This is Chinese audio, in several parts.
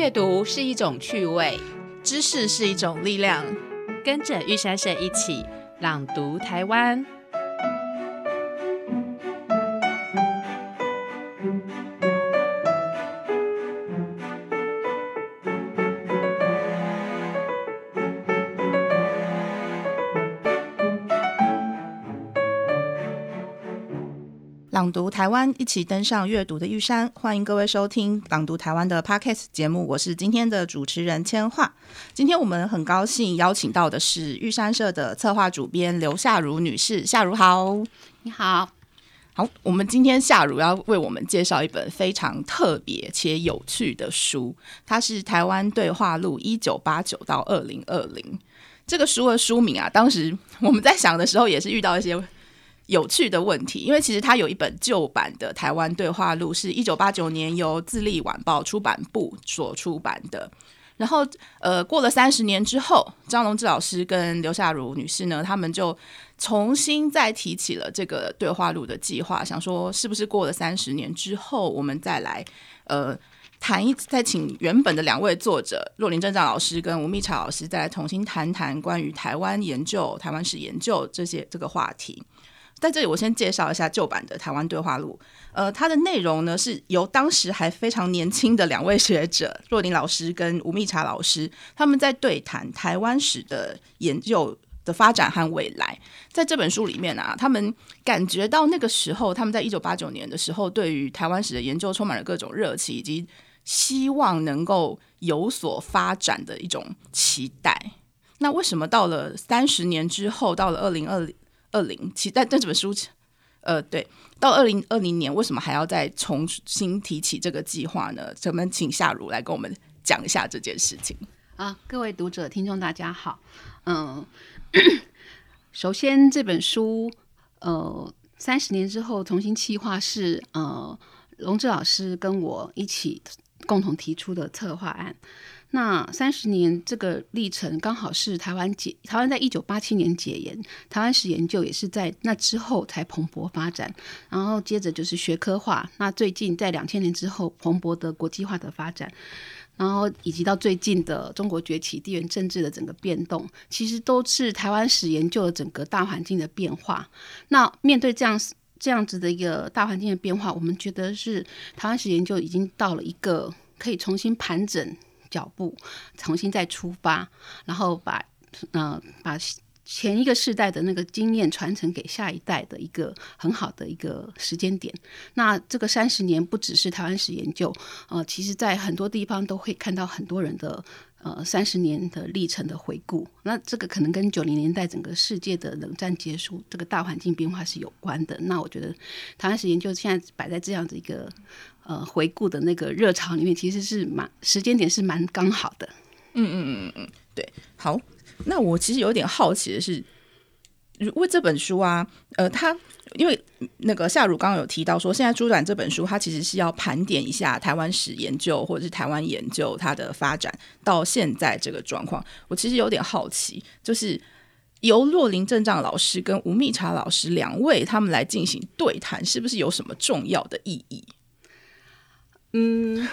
阅读是一种趣味，知识是一种力量。跟着玉珊珊一起朗读台湾。朗读台湾，一起登上阅读的玉山。欢迎各位收听朗读台湾的 Podcast 节目，我是今天的主持人千桦。今天我们很高兴邀请到的是玉山社的策划主编刘夏如女士。夏如好，你好，好。我们今天夏如要为我们介绍一本非常特别且有趣的书，它是《台湾对话录（一九八九到二零二零）》。这个书的书名啊，当时我们在想的时候，也是遇到一些。有趣的问题，因为其实它有一本旧版的台湾对话录，是一九八九年由自立晚报出版部所出版的。然后，呃，过了三十年之后，张龙志老师跟刘夏如女士呢，他们就重新再提起了这个对话录的计划，想说是不是过了三十年之后，我们再来呃谈一，再请原本的两位作者若林正藏老师跟吴蜜茶老师再来重新谈谈关于台湾研究、台湾史研究这些这个话题。在这里，我先介绍一下旧版的《台湾对话录》。呃，它的内容呢，是由当时还非常年轻的两位学者 若琳老师跟吴蜜茶老师，他们在对谈台湾史的研究的发展和未来。在这本书里面啊，他们感觉到那个时候，他们在一九八九年的时候，对于台湾史的研究充满了各种热情，以及希望能够有所发展的一种期待。那为什么到了三十年之后，到了二零二零？二零，期待但这本书，呃，对，到二零二零年，为什么还要再重新提起这个计划呢？咱们请夏如来跟我们讲一下这件事情啊。各位读者、听众，大家好。嗯，首先这本书，呃，三十年之后重新企划是呃，龙志老师跟我一起共同提出的策划案。那三十年这个历程，刚好是台湾解台湾在一九八七年解严，台湾史研究也是在那之后才蓬勃发展，然后接着就是学科化。那最近在两千年之后蓬勃的国际化的发展，然后以及到最近的中国崛起、地缘政治的整个变动，其实都是台湾史研究的整个大环境的变化。那面对这样这样子的一个大环境的变化，我们觉得是台湾史研究已经到了一个可以重新盘整。脚步重新再出发，然后把嗯把前一个世代的那个经验传承给下一代的一个很好的一个时间点。那这个三十年不只是台湾史研究，呃，其实在很多地方都会看到很多人的呃三十年的历程的回顾。那这个可能跟九零年代整个世界的冷战结束，这个大环境变化是有关的。那我觉得台湾史研究现在摆在这样的一个。呃，回顾的那个热潮里面，其实是蛮时间点是蛮刚好的。嗯嗯嗯嗯嗯，对。好，那我其实有点好奇的是，因为这本书啊，呃，它因为那个夏如刚刚有提到说，现在朱展这本书，它其实是要盘点一下台湾史研究或者是台湾研究它的发展到现在这个状况。我其实有点好奇，就是由洛林正藏老师跟吴蜜茶老师两位他们来进行对谈，是不是有什么重要的意义？嗯，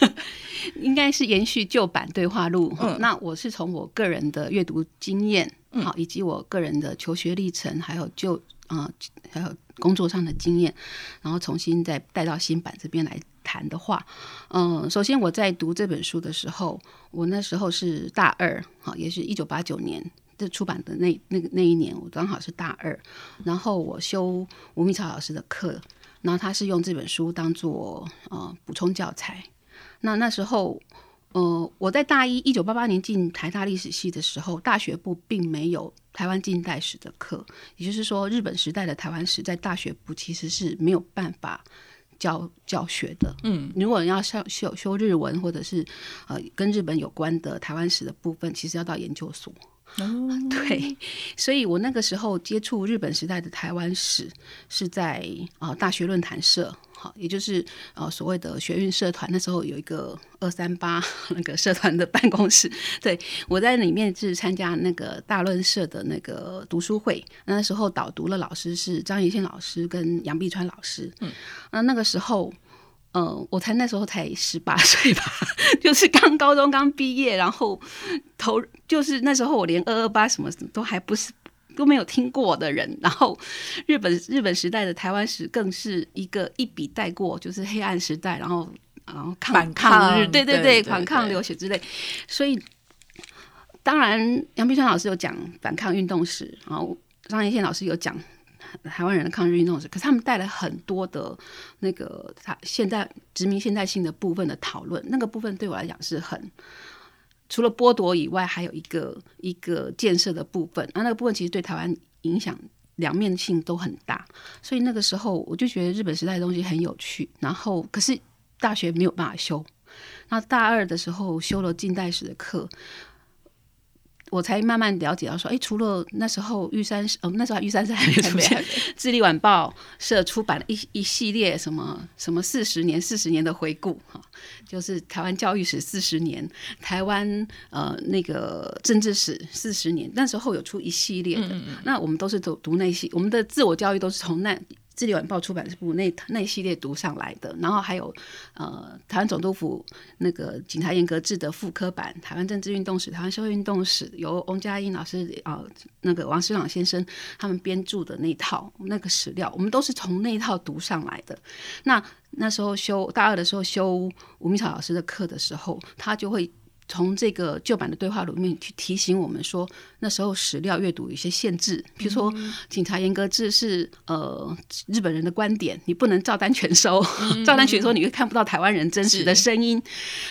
应该是延续旧版对话录。嗯，那我是从我个人的阅读经验，好，以及我个人的求学历程，还有就啊，还有工作上的经验，然后重新再带到新版这边来谈的话，嗯，首先我在读这本书的时候，我那时候是大二，好，也是一九八九年这出版的那那个那一年，我刚好是大二，然后我修吴明超老师的课。然后他是用这本书当做呃补充教材。那那时候，呃，我在大一一九八八年进台大历史系的时候，大学部并没有台湾近代史的课，也就是说，日本时代的台湾史在大学部其实是没有办法教教学的。嗯，如果你要上修修日文或者是呃跟日本有关的台湾史的部分，其实要到研究所。哦，对，所以我那个时候接触日本时代的台湾史是在啊大学论坛社，好，也就是呃所谓的学运社团。那时候有一个二三八 那个社团的办公室，对我在里面是参加那个大论社的那个读书会。那时候导读的老师是张怡宪老师跟杨碧川老师。嗯，那那个时候呃，我才那时候才十八岁吧，就是刚高中刚毕业，然后投就是那时候我连二二八什么都还不是都没有听过的人，然后日本日本时代的台湾史更是一个一笔带过，就是黑暗时代，然后然后抗反抗抗日，对对对对反抗流血之类，所以当然杨碧川老师有讲反抗运动史，然后张一宪老师有讲台湾人的抗日运动史，可是他们带了很多的那个他现代殖民现代性的部分的讨论，那个部分对我来讲是很除了剥夺以外，还有一个一个建设的部分，那那个部分其实对台湾影响两面性都很大，所以那个时候我就觉得日本时代的东西很有趣，然后可是大学没有办法修，那大二的时候修了近代史的课。我才慢慢了解到说，哎，除了那时候玉山，呃，那时候玉山是还没有出现，《智利晚报》社出版了一一系列什么什么四十年、四十年的回顾，哈，就是台湾教育史四十年，台湾呃那个政治史四十年，那时候有出一系列的，那我们都是读读那些，我们的自我教育都是从那。《智利晚报》出版部那那系列读上来的，然后还有呃台湾总督府那个警察严格制的副科版《台湾政治运动史》《台湾社会运动史》，由翁佳音老师啊、呃、那个王诗朗先生他们编著的那套那个史料，我们都是从那一套读上来的。那那时候修大二的时候修吴明草老师的课的时候，他就会。从这个旧版的对话录里面去提醒我们说，那时候史料阅读有一些限制，比如说警察严格制是呃日本人的观点，你不能照单全收，照单全收你会看不到台湾人真实的声音。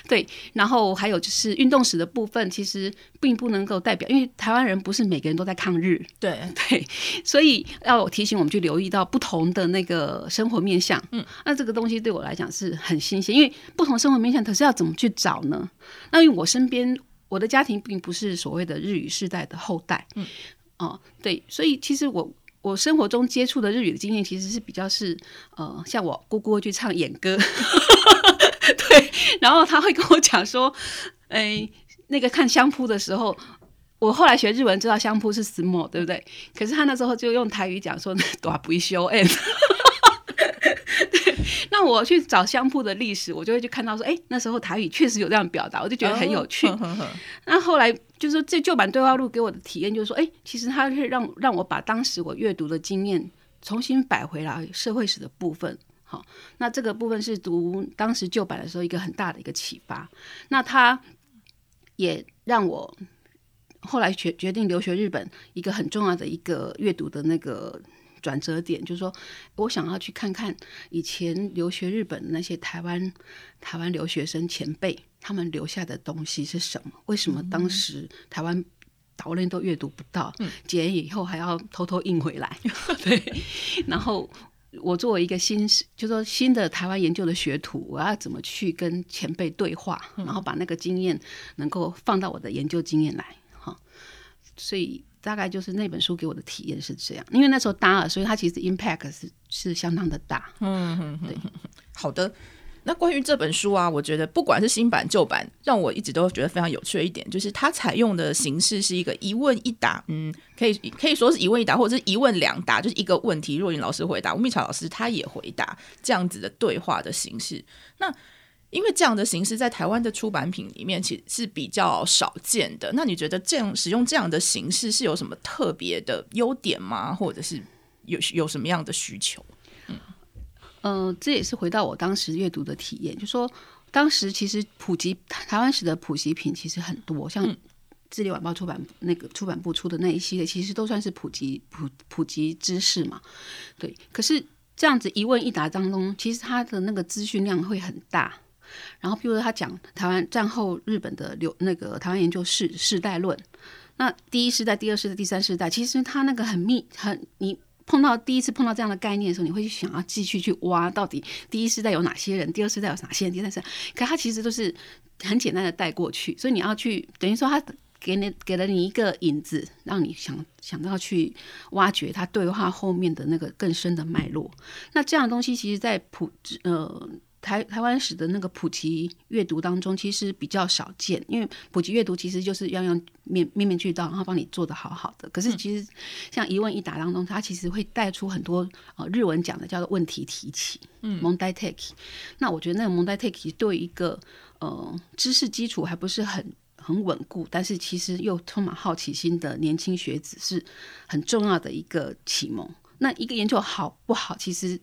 对，然后还有就是运动史的部分，其实并不能够代表，因为台湾人不是每个人都在抗日，对。对，所以要提醒我们去留意到不同的那个生活面向。嗯，那这个东西对我来讲是很新鲜，因为不同生活面向，可是要怎么去找呢？那因为我身边我的家庭并不是所谓的日语世代的后代，嗯，哦，对，所以其实我我生活中接触的日语的经验，其实是比较是呃，像我姑姑会去唱演歌，对，然后他会跟我讲说，哎、那个看相扑的时候。我后来学日文，知道相扑是 small，对不对？可是他那时候就用台语讲说“ 短不修 n”。对，那我去找相扑的历史，我就会去看到说，哎，那时候台语确实有这样表达，我就觉得很有趣。哦呵呵呵那后来就是说，这旧版对话录给我的体验就是说，哎，其实它是让让我把当时我阅读的经验重新摆回来社会史的部分。好，那这个部分是读当时旧版的时候一个很大的一个启发。那它也让我后来决决定留学日本一个很重要的一个阅读的那个转折点，就是说我想要去看看以前留学日本的那些台湾台湾留学生前辈他们留下的东西是什么？为什么当时台湾岛内都阅读不到，解严以后还要偷偷印回来？对，然后。我作为一个新，就说新的台湾研究的学徒，我要怎么去跟前辈对话，然后把那个经验能够放到我的研究经验来，哈。所以大概就是那本书给我的体验是这样，因为那时候大二，所以它其实 impact 是是相当的大。嗯，对好的。那关于这本书啊，我觉得不管是新版旧版，让我一直都觉得非常有趣的一点，就是它采用的形式是一个一问一答，嗯，可以可以说是一问一答，或者是一问两答，就是一个问题，若云老师回答，吴蜜草老师他也回答，这样子的对话的形式。那因为这样的形式在台湾的出版品里面其实是比较少见的，那你觉得这样使用这样的形式是有什么特别的优点吗？或者是有有什么样的需求？呃，这也是回到我当时阅读的体验，就说当时其实普及台湾史的普及品其实很多，像《智利晚报》出版那个出版部出的那一系列，其实都算是普及普普及知识嘛。对，可是这样子一问一答当中，其实它的那个资讯量会很大。然后，比如说他讲台湾战后日本的流那个台湾研究世世代论，那第一世代、第二世代、第三世代，其实他那个很密很你。碰到第一次碰到这样的概念的时候，你会去想要继续去挖，到底第一世代有哪些人，第二世代有哪些人，第三世代，可它其实都是很简单的带过去，所以你要去等于说他给你给了你一个引子，让你想想到去挖掘他对话后面的那个更深的脉络。那这样的东西，其实在普呃台台湾史的那个普及阅读当中，其实比较少见，因为普及阅读其实就是样样面面面俱到，然后帮你做的好好的。可是其实像一问一答当中，它其实会带出很多呃日文讲的叫做问题提起，嗯，蒙代 take。那我觉得那个蒙代 take 对一个呃知识基础还不是很很稳固，但是其实又充满好奇心的年轻学子是很重要的一个启蒙。那一个研究好不好，其实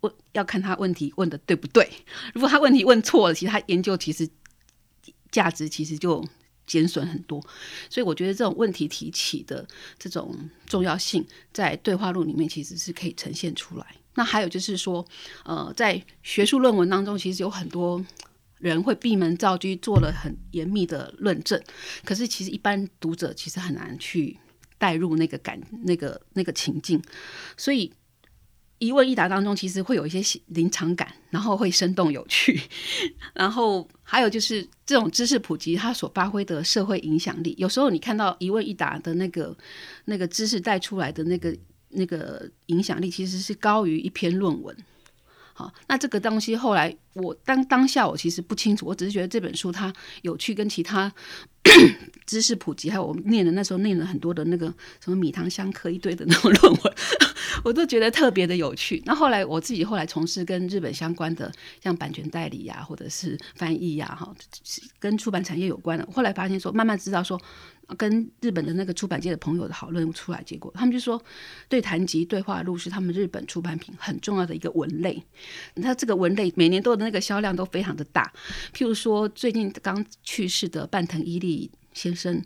问要看他问题问的对不对。如果他问题问错了，其实他研究其实价值其实就减损很多。所以我觉得这种问题提起的这种重要性，在对话录里面其实是可以呈现出来。那还有就是说，呃，在学术论文当中，其实有很多。人会闭门造车，做了很严密的论证，可是其实一般读者其实很难去带入那个感、那个那个情境，所以一问一答当中，其实会有一些临场感，然后会生动有趣，然后还有就是这种知识普及它所发挥的社会影响力，有时候你看到一问一答的那个那个知识带出来的那个那个影响力，其实是高于一篇论文。好，那这个东西后来我当当下我其实不清楚，我只是觉得这本书它有趣，跟其他 知识普及，还有我们念的那时候念了很多的那个什么米糖相克一堆的那种论文，我都觉得特别的有趣。那后来我自己后来从事跟日本相关的，像版权代理呀，或者是翻译呀，哈，跟出版产业有关的，后来发现说，慢慢知道说。跟日本的那个出版界的朋友的讨论出来，结果他们就说，对谈及对话录是他们日本出版品很重要的一个文类。那这个文类每年都的那个销量都非常的大。譬如说，最近刚去世的半藤伊利先生，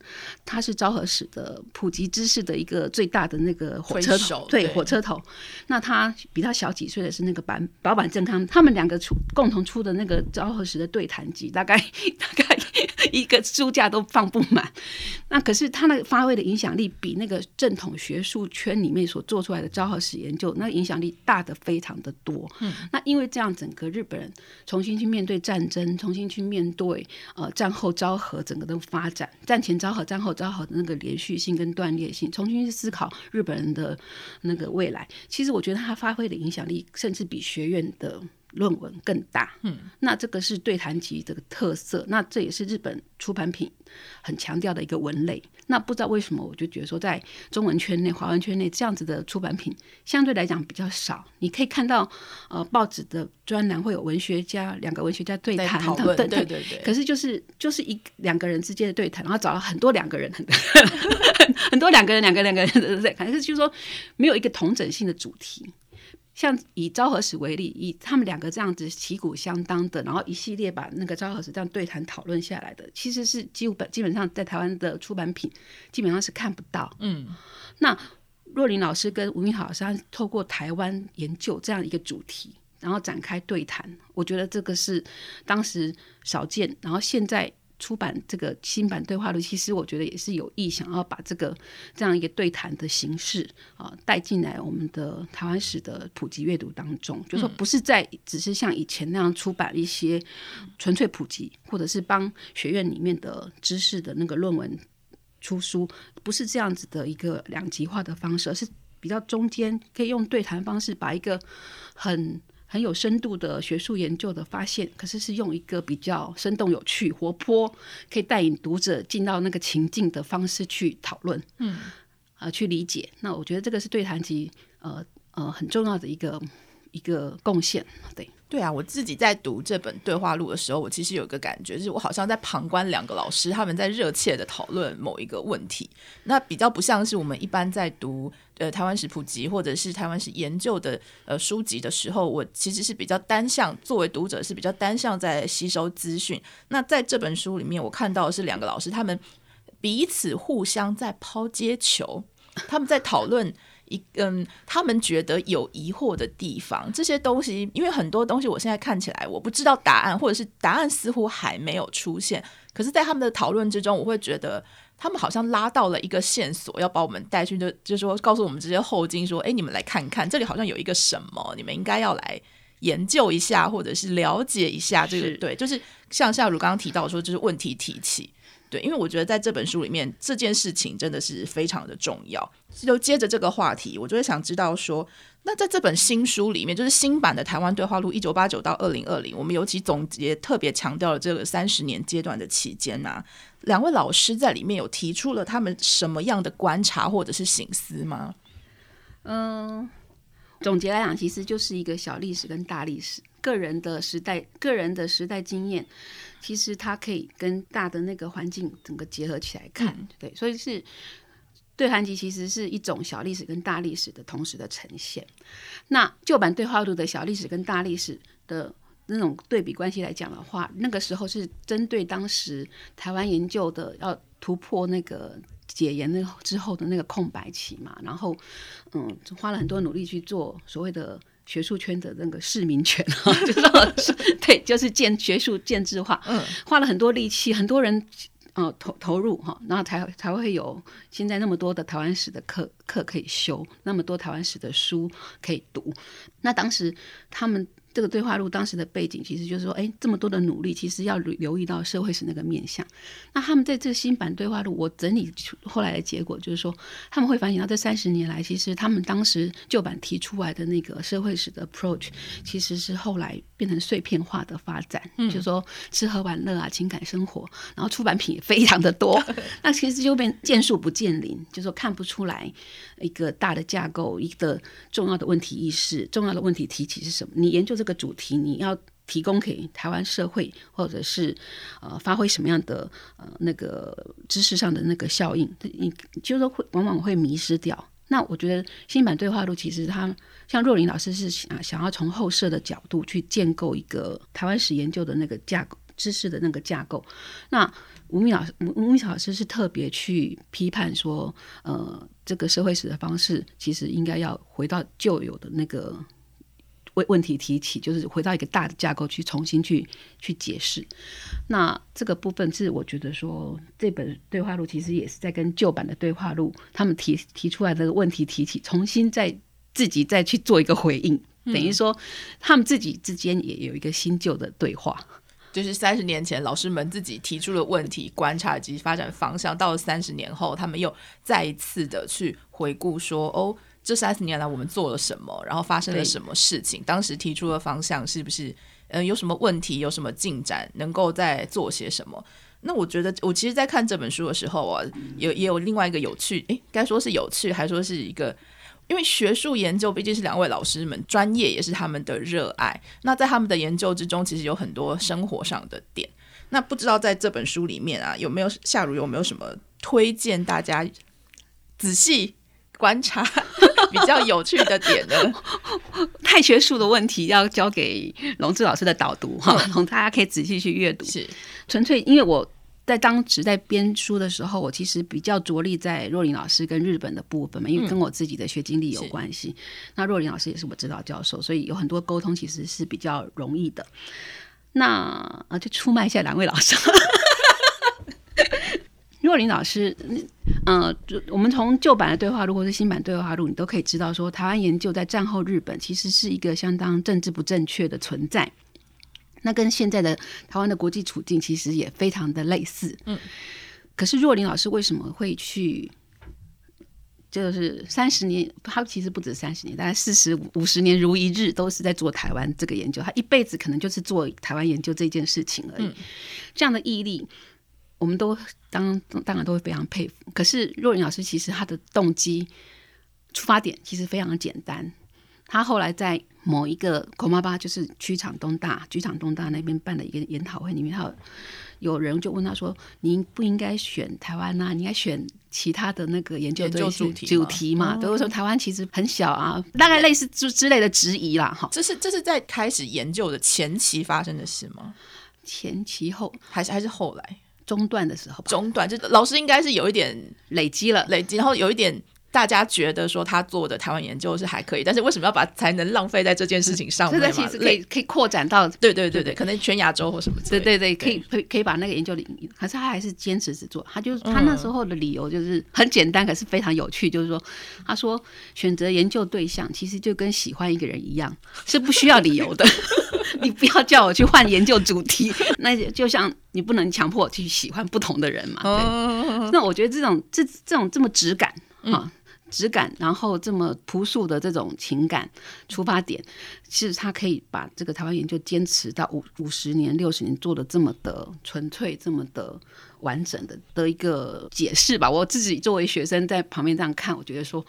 他是昭和史的普及知识的一个最大的那个火车头，对火车头。那他比他小几岁的是那个板保坂正康，他们两个出共同出的那个昭和史的对谈集，大概 大概。一个书架都放不满，那可是他那个发挥的影响力比那个正统学术圈里面所做出来的昭和史研究，那影响力大的非常的多。嗯，那因为这样，整个日本人重新去面对战争，重新去面对呃战后昭和整个的发展，战前昭和、战后昭和的那个连续性跟断裂性，重新去思考日本人的那个未来。其实我觉得他发挥的影响力，甚至比学院的。论文更大，嗯，那这个是对谈集这个特色，那这也是日本出版品很强调的一个文类。那不知道为什么，我就觉得说，在中文圈内、华文圈内，这样子的出版品相对来讲比较少。你可以看到，呃，报纸的专栏会有文学家两个文学家对谈，对对对对。可是就是就是一两个人之间的对谈，然后找了很多两个人，很 很多两个人、两个两个人 在看，可是就是说没有一个同整性的主题。像以昭和史为例，以他们两个这样子旗鼓相当的，然后一系列把那个昭和史这样对谈讨论下来的，其实是基本基本上在台湾的出版品基本上是看不到。嗯，那若琳老师跟吴明豪老师透过台湾研究这样一个主题，然后展开对谈，我觉得这个是当时少见，然后现在。出版这个新版对话录，其实我觉得也是有意想要把这个这样一个对谈的形式啊带进来我们的台湾史的普及阅读当中，就说不是在只是像以前那样出版一些纯粹普及，或者是帮学院里面的知识的那个论文出书，不是这样子的一个两极化的方式，而是比较中间可以用对谈方式把一个很。很有深度的学术研究的发现，可是是用一个比较生动、有趣、活泼，可以带领读者进到那个情境的方式去讨论，嗯，啊，去理解。那我觉得这个是对谈集呃呃很重要的一个一个贡献，对。对啊，我自己在读这本对话录的时候，我其实有一个感觉，就是我好像在旁观两个老师他们在热切的讨论某一个问题，那比较不像是我们一般在读呃台湾史普及或者是台湾史研究的呃书籍的时候，我其实是比较单向，作为读者是比较单向在吸收资讯。那在这本书里面，我看到的是两个老师他们彼此互相在抛接球，他们在讨论。一嗯，他们觉得有疑惑的地方，这些东西，因为很多东西我现在看起来我不知道答案，或者是答案似乎还没有出现。可是，在他们的讨论之中，我会觉得他们好像拉到了一个线索，要把我们带去，就就说告诉我们这些后金说：“哎，你们来看看，这里好像有一个什么，你们应该要来研究一下，或者是了解一下。”这个对，就是像夏如刚刚提到说，就是问题提起。对，因为我觉得在这本书里面，这件事情真的是非常的重要。就接着这个话题，我就会想知道说，那在这本新书里面，就是新版的《台湾对话录》一九八九到二零二零，我们尤其总结特别强调了这个三十年阶段的期间呐，两位老师在里面有提出了他们什么样的观察或者是醒思吗？嗯，总结来讲，其实就是一个小历史跟大历史，个人的时代、个人的时代经验，其实它可以跟大的那个环境整个结合起来看，对，所以是对韩集其实是一种小历史跟大历史的同时的呈现。那旧版对话录的小历史跟大历史的那种对比关系来讲的话，那个时候是针对当时台湾研究的要突破那个。解严那之后的那个空白期嘛，然后嗯，花了很多努力去做所谓的学术圈的那个市民权啊，就是对，就是建学术建制化，嗯，花了很多力气，很多人呃投投入哈，然后才才会有现在那么多的台湾史的课课可以修，那么多台湾史的书可以读。那当时他们。这个对话录当时的背景，其实就是说，哎，这么多的努力，其实要留意到社会史那个面向。那他们在这新版对话录，我整理后来的结果，就是说，他们会反省到这三十年来，其实他们当时旧版提出来的那个社会史的 approach，其实是后来变成碎片化的发展，嗯就是说吃喝玩乐啊，情感生活，然后出版品也非常的多，那其实就变见树不见林，就是说看不出来一个大的架构，一个重要的问题意识，重要的问题提起是什么？你研究。这这个主题你要提供给台湾社会，或者是呃发挥什么样的呃那个知识上的那个效应，你就是会往往会迷失掉。那我觉得新版对话录其实它像若琳老师是想想要从后设的角度去建构一个台湾史研究的那个架构知识的那个架构。那吴敏老师吴吴敏老师是特别去批判说，呃，这个社会史的方式其实应该要回到旧有的那个。问问题提起，就是回到一个大的架构去重新去去解释。那这个部分是我觉得说，这本对话录其实也是在跟旧版的对话录他们提提出来的问题提起，重新再自己再去做一个回应，等于说他们自己之间也有一个新旧的对话。就是三十年前老师们自己提出的问题、观察及发展方向，到了三十年后，他们又再一次的去回顾说，哦。这三十年来，我们做了什么？然后发生了什么事情？当时提出的方向是不是嗯有什么问题？有什么进展？能够再做些什么？那我觉得，我其实，在看这本书的时候啊，有也有另外一个有趣，诶，该说是有趣，还说是一个，因为学术研究毕竟是两位老师们专业，也是他们的热爱。那在他们的研究之中，其实有很多生活上的点。那不知道在这本书里面啊，有没有夏如有没有什么推荐大家仔细观察？比较有趣的点呢，太学术的问题要交给龙志老师的导读哈，大家可以仔细去阅读。是纯粹因为我在当时在编书的时候，我其实比较着力在若琳老师跟日本的部分嘛，因为跟我自己的学经历有关系。那若琳老师也是我指导教授，所以有很多沟通其实是比较容易的。那啊，就出卖一下两位老师。若琳老师，嗯，我们从旧版的对话录或是新版对话录，你都可以知道说，台湾研究在战后日本其实是一个相当政治不正确的存在。那跟现在的台湾的国际处境其实也非常的类似。嗯，可是若琳老师为什么会去？就是三十年，他其实不止三十年，大概四十五十年如一日都是在做台湾这个研究。他一辈子可能就是做台湾研究这件事情而已。这样的毅力。我们都当当然都会非常佩服。可是若云老师其实他的动机出发点其实非常的简单。他后来在某一个孔妈巴，就是区场东大、局场东大那边办的一个研讨会里面，他有人就问他说：“您不应该选台湾呐？你应该选其他的那个研究主题主题嘛？”都说台湾其实很小啊，大概类似之之类的质疑啦。哈，这是这是在开始研究的前期发生的事吗？前期后还是还是后来？中断的时候，中断就老师应该是有一点累积了，累积，然后有一点大家觉得说他做的台湾研究是还可以，但是为什么要把才能浪费在这件事情上面嘛？其实可以可以扩展到对对对对，可能全亚洲或什么之类。对对对，可以可以可以把那个研究领域，可是他还是坚持只做。他就是他那时候的理由就是很简单，可是非常有趣，就是说他说选择研究对象其实就跟喜欢一个人一样，是不需要理由的。你不要叫我去换研究主题，那就像你不能强迫我去喜欢不同的人嘛。对，那我觉得这种这这种这么直感啊。质感，然后这么朴素的这种情感出发点，其实他可以把这个台湾研究坚持到五五十年、六十年，做的这么的纯粹、这么的完整的的一个解释吧。我自己作为学生在旁边这样看，我觉得说，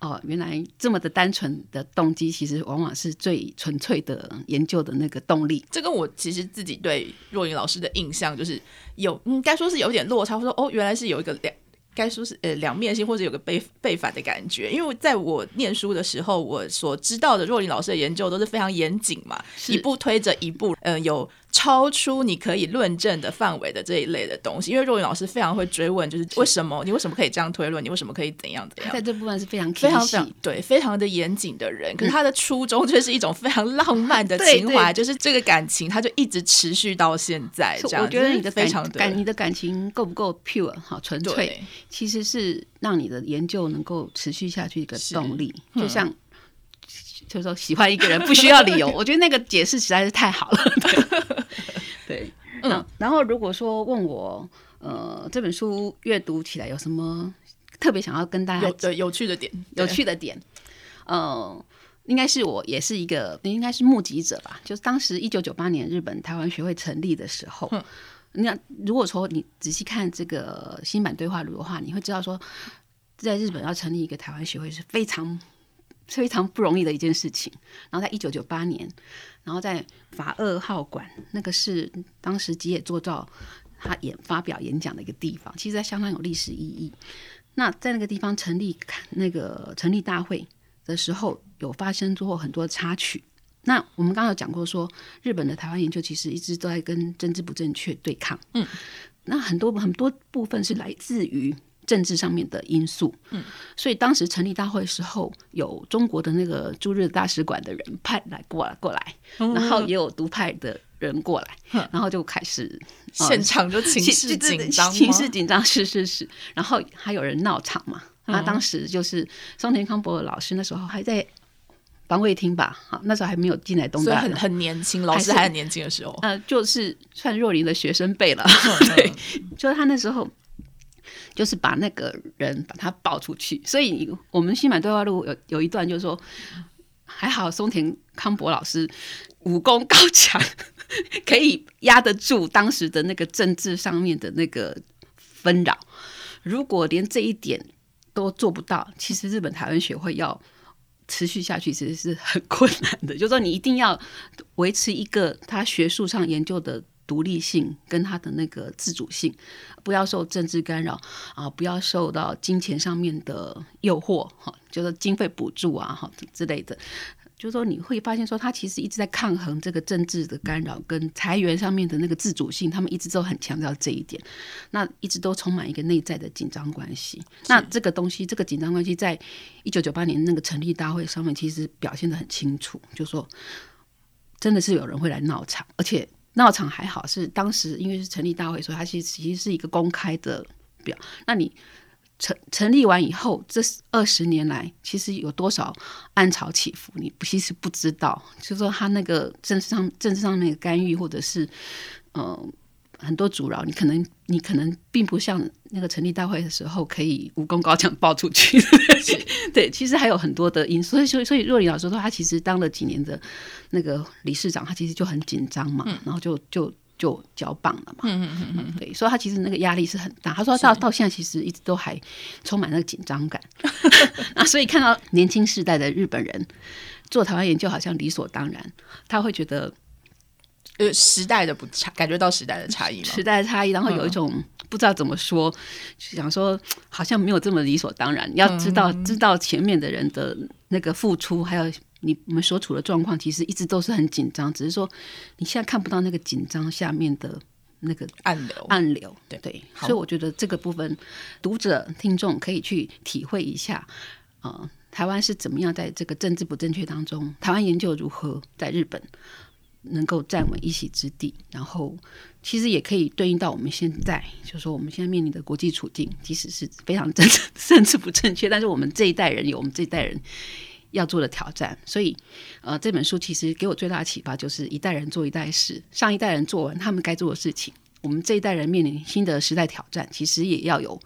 哦，原来这么的单纯的动机，其实往往是最纯粹的研究的那个动力。这跟我其实自己对若云老师的印象就是有，应该说是有点落差。说哦，原来是有一个两。该说是呃两面性，或者有个背背反的感觉。因为在我念书的时候，我所知道的若琳老师的研究都是非常严谨嘛，一步推着一步，嗯，有。超出你可以论证的范围的这一类的东西，因为若云老师非常会追问，就是为什么你为什么可以这样推论，你为什么可以怎样怎样？在这部分是非常非常非常对，非常的严谨的人。可是他的初衷却是一种非常浪漫的情怀，就是这个感情，他就一直持续到现在。这样，我觉得你的非常感，你的感情够不够 pure 好纯粹，其实是让你的研究能够持续下去一个动力。就像就是说，喜欢一个人不需要理由，我觉得那个解释实在是太好了。对，嗯，然后如果说问我，呃，这本书阅读起来有什么特别想要跟大家有有趣的点？有趣的点，呃，应该是我也是一个，应该是目击者吧。就是当时一九九八年日本台湾学会成立的时候，那如果说你仔细看这个新版对话录的话，你会知道说，在日本要成立一个台湾学会是非常非常不容易的一件事情。然后在一九九八年。然后在法二号馆，那个是当时吉野作造他演发表演讲的一个地方，其实在相当有历史意义。那在那个地方成立那个成立大会的时候，有发生过很多插曲。那我们刚刚有讲过，说日本的台湾研究其实一直都在跟政治不正确对抗。嗯，那很多很多部分是来自于。政治上面的因素，嗯，所以当时成立大会的时候，有中国的那个驻日大使馆的人派来过来过来，然后也有独派的人过来，然后就开始现场就情绪紧张，情绪紧张。是是是，然后还有人闹场嘛，那当时就是松田康博老师那时候还在防卫厅吧，好，那时候还没有进来东大，很很年轻，老师还很年轻的时候，呃，就是算若琳的学生辈了，对，就是他那时候。就是把那个人把他抱出去，所以我们新版对话录有有一段就是说，还好松田康博老师武功高强，可以压得住当时的那个政治上面的那个纷扰。如果连这一点都做不到，其实日本台湾学会要持续下去其实是很 困难的。就是说，你一定要维持一个他学术上研究的。独立性跟他的那个自主性，不要受政治干扰啊，不要受到金钱上面的诱惑哈，就是经费补助啊哈之类的，就是说你会发现说他其实一直在抗衡这个政治的干扰跟裁员上面的那个自主性，他们一直都很强调这一点，那一直都充满一个内在的紧张关系。那这个东西，这个紧张关系，在一九九八年那个成立大会上面，其实表现的很清楚，就说真的是有人会来闹场，而且。闹场还好，是当时因为是成立大会，所以它其实其实是一个公开的表。那你成成立完以后，这二十年来，其实有多少暗潮起伏，你其实不知道。就说他那个政治上政治上那个干预，或者是嗯。很多阻挠，你可能你可能并不像那个成立大会的时候可以武功高强爆出去，对，其实还有很多的因素。所以，所以，所以若琳老师说，他其实当了几年的那个理事长，他其实就很紧张嘛，然后就就就交棒了嘛，嗯嗯嗯对，所以他其实那个压力是很大。他说到到现在，其实一直都还充满那个紧张感 啊。所以看到年轻世代的日本人做台湾研究，好像理所当然，他会觉得。呃，时代的不差，感觉到时代的差异吗？时代的差异，然后有一种不知道怎么说，想说好像没有这么理所当然。要知道，知道前面的人的那个付出，还有你我们所处的状况，其实一直都是很紧张。只是说你现在看不到那个紧张下面的那个暗流，暗流。对对，所以我觉得这个部分，读者听众可以去体会一下啊，台湾是怎么样在这个政治不正确当中，台湾研究如何在日本。能够站稳一席之地，然后其实也可以对应到我们现在，就是说我们现在面临的国际处境，即使是非常政 治甚至不正确，但是我们这一代人有我们这一代人要做的挑战。所以，呃，这本书其实给我最大的启发就是一代人做一代事，上一代人做完他们该做的事情，我们这一代人面临新的时代挑战，其实也要有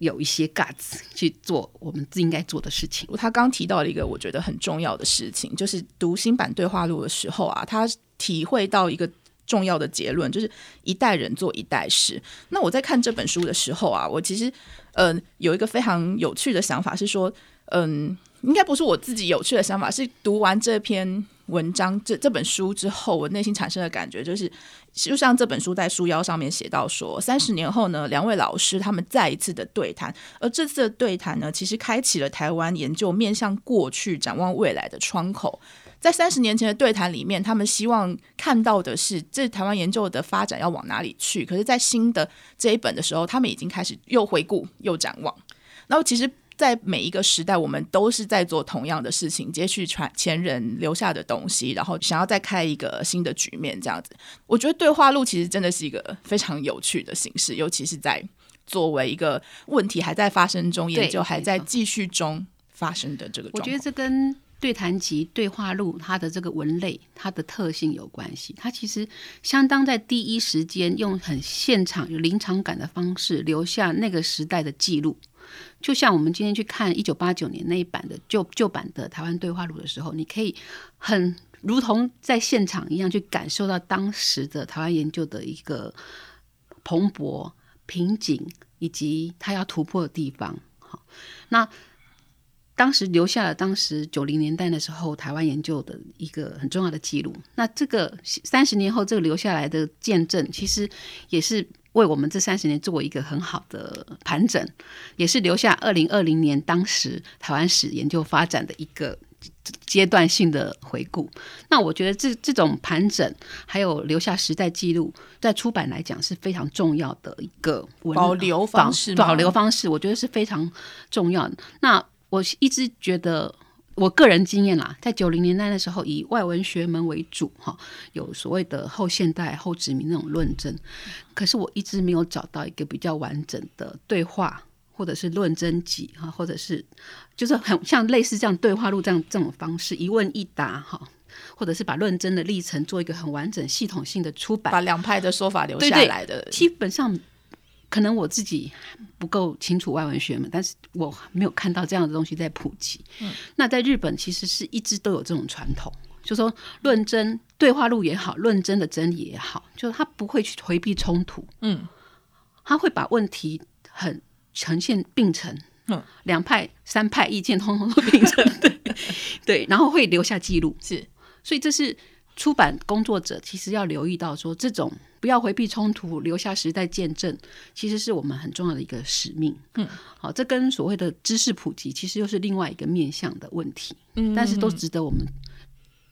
有一些 guts 去做我们应该做的事情。他刚提到了一个我觉得很重要的事情，就是读新版对话录的时候啊，他体会到一个。重要的结论就是一代人做一代事。那我在看这本书的时候啊，我其实嗯有一个非常有趣的想法是说，嗯，应该不是我自己有趣的想法，是读完这篇文章这这本书之后，我内心产生的感觉就是，就像这本书在书腰上面写到说，三十年后呢，两位老师他们再一次的对谈，而这次的对谈呢，其实开启了台湾研究面向过去、展望未来的窗口。在三十年前的对谈里面，他们希望看到的是这台湾研究的发展要往哪里去。可是，在新的这一本的时候，他们已经开始又回顾又展望。然后，其实，在每一个时代，我们都是在做同样的事情，接续传前人留下的东西，然后想要再开一个新的局面，这样子。我觉得对话录其实真的是一个非常有趣的形式，尤其是在作为一个问题还在发生中，研究还在继续中发生的这个。我觉得这跟对谈集、对话录，它的这个文类、它的特性有关系。它其实相当在第一时间用很现场、有临场感的方式留下那个时代的记录。就像我们今天去看一九八九年那一版的旧旧版的台湾对话录的时候，你可以很如同在现场一样去感受到当时的台湾研究的一个蓬勃、瓶颈以及它要突破的地方。好，那。当时留下了当时九零年代的时候台湾研究的一个很重要的记录。那这个三十年后这个留下来的见证，其实也是为我们这三十年做一个很好的盘整，也是留下二零二零年当时台湾史研究发展的一个阶段性的回顾。那我觉得这这种盘整还有留下时代记录，在出版来讲是非常重要的一个保留方式，保留方式，我觉得是非常重要的。那我一直觉得，我个人经验啦，在九零年代的时候，以外文学门为主，哈，有所谓的后现代、后殖民那种论证。可是我一直没有找到一个比较完整的对话，或者是论证集，哈，或者是就是很像类似这样对话录这样这种方式，一问一答，哈，或者是把论证的历程做一个很完整、系统性的出版，把两派的说法留下来的，基本上。可能我自己不够清楚外文学嘛，但是我没有看到这样的东西在普及。嗯，那在日本其实是一直都有这种传统，就说论真对话录也好，论真的真理也好，就是他不会去回避冲突。嗯，他会把问题很呈现并成。嗯，两派三派意见通通都并成，对对，然后会留下记录。是，所以这是。出版工作者其实要留意到，说这种不要回避冲突，留下时代见证，其实是我们很重要的一个使命。嗯，好，这跟所谓的知识普及，其实又是另外一个面向的问题。嗯，但是都值得我们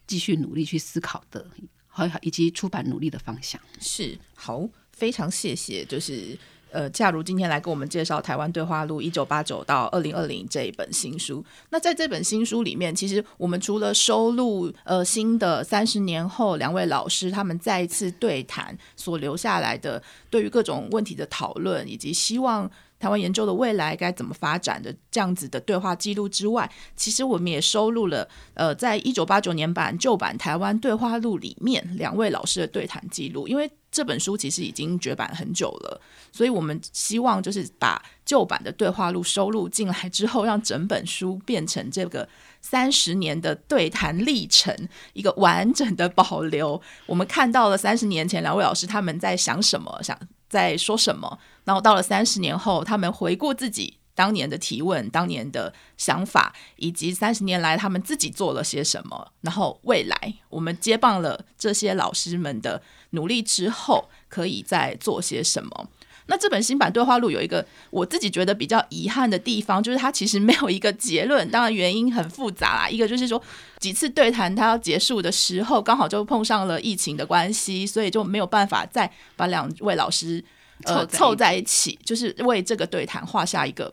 继续努力去思考的，好，以及出版努力的方向。是，好，非常谢谢，就是。呃，假如今天来跟我们介绍《台湾对话录》一九八九到二零二零这一本新书，那在这本新书里面，其实我们除了收录呃新的三十年后两位老师他们再一次对谈所留下来的对于各种问题的讨论，以及希望。台湾研究的未来该怎么发展的这样子的对话记录之外，其实我们也收录了呃，在一九八九年版旧版台湾对话录里面两位老师的对谈记录。因为这本书其实已经绝版很久了，所以我们希望就是把旧版的对话录收录进来之后，让整本书变成这个三十年的对谈历程一个完整的保留。我们看到了三十年前两位老师他们在想什么，想。在说什么？然后到了三十年后，他们回顾自己当年的提问、当年的想法，以及三十年来他们自己做了些什么。然后未来，我们接棒了这些老师们的努力之后，可以再做些什么？那这本新版对话录有一个我自己觉得比较遗憾的地方，就是它其实没有一个结论。当然原因很复杂啦，一个就是说几次对谈它要结束的时候，刚好就碰上了疫情的关系，所以就没有办法再把两位老师呃凑在一起，就是为这个对谈画下一个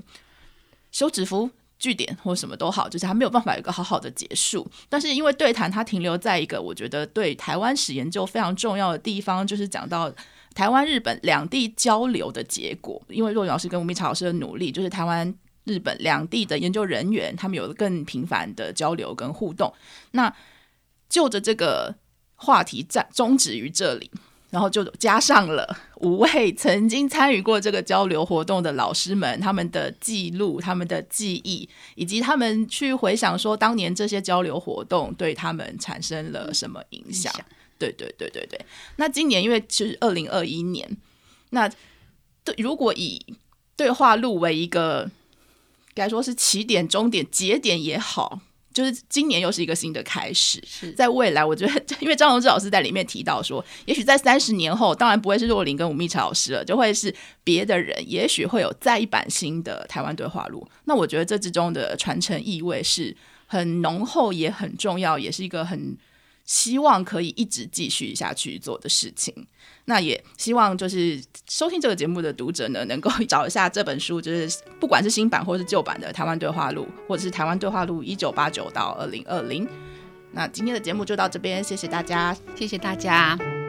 休止符、据点或什么都好，就是他没有办法有一个好好的结束。但是因为对谈它停留在一个我觉得对台湾史研究非常重要的地方，就是讲到。台湾、日本两地交流的结果，因为若云老师跟吴明朝老师的努力，就是台湾日本两地的研究人员，他们有了更频繁的交流跟互动。那就着这个话题暂终止于这里。然后就加上了 五位曾经参与过这个交流活动的老师们，他们的记录、他们的记忆，以及他们去回想说当年这些交流活动对他们产生了什么影响。对对对对对。那今年因为是二零二一年，那对如果以对话录为一个该说是起点、终点、节点也好。就是今年又是一个新的开始，在未来，我觉得，因为张荣志老师在里面提到说，也许在三十年后，当然不会是若琳跟吴密朝老师了，就会是别的人，也许会有再一版新的台湾对话录。那我觉得这之中的传承意味是很浓厚，也很重要，也是一个很。希望可以一直继续下去做的事情，那也希望就是收听这个节目的读者呢，能够找一下这本书，就是不管是新版或是旧版的《台湾对话录》，或者是《台湾对话录》一九八九到二零二零。那今天的节目就到这边，谢谢大家，谢谢大家。